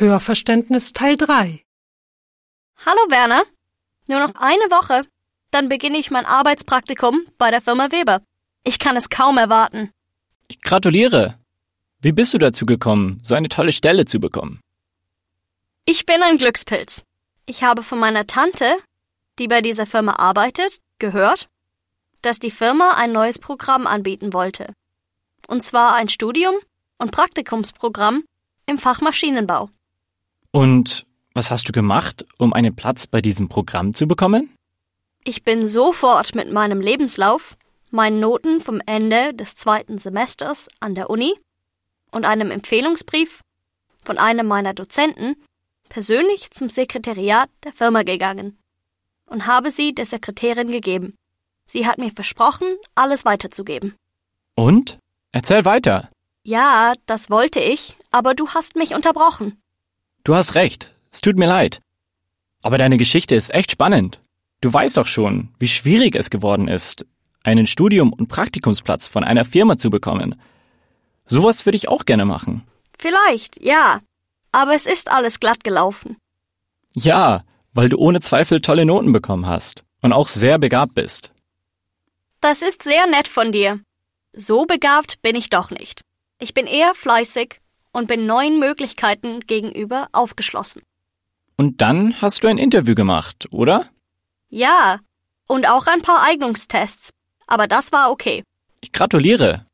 Hörverständnis Teil 3 Hallo Werner. Nur noch eine Woche, dann beginne ich mein Arbeitspraktikum bei der Firma Weber. Ich kann es kaum erwarten. Ich gratuliere. Wie bist du dazu gekommen, so eine tolle Stelle zu bekommen? Ich bin ein Glückspilz. Ich habe von meiner Tante, die bei dieser Firma arbeitet, gehört, dass die Firma ein neues Programm anbieten wollte. Und zwar ein Studium und Praktikumsprogramm im Fach Maschinenbau. Und was hast du gemacht, um einen Platz bei diesem Programm zu bekommen? Ich bin sofort mit meinem Lebenslauf, meinen Noten vom Ende des zweiten Semesters an der Uni und einem Empfehlungsbrief von einem meiner Dozenten persönlich zum Sekretariat der Firma gegangen und habe sie der Sekretärin gegeben. Sie hat mir versprochen, alles weiterzugeben. Und? Erzähl weiter. Ja, das wollte ich, aber du hast mich unterbrochen. Du hast recht. Es tut mir leid. Aber deine Geschichte ist echt spannend. Du weißt doch schon, wie schwierig es geworden ist, einen Studium- und Praktikumsplatz von einer Firma zu bekommen. Sowas würde ich auch gerne machen. Vielleicht, ja. Aber es ist alles glatt gelaufen. Ja, weil du ohne Zweifel tolle Noten bekommen hast und auch sehr begabt bist. Das ist sehr nett von dir. So begabt bin ich doch nicht. Ich bin eher fleißig und bin neuen Möglichkeiten gegenüber aufgeschlossen. Und dann hast du ein Interview gemacht, oder? Ja, und auch ein paar Eignungstests. Aber das war okay. Ich gratuliere.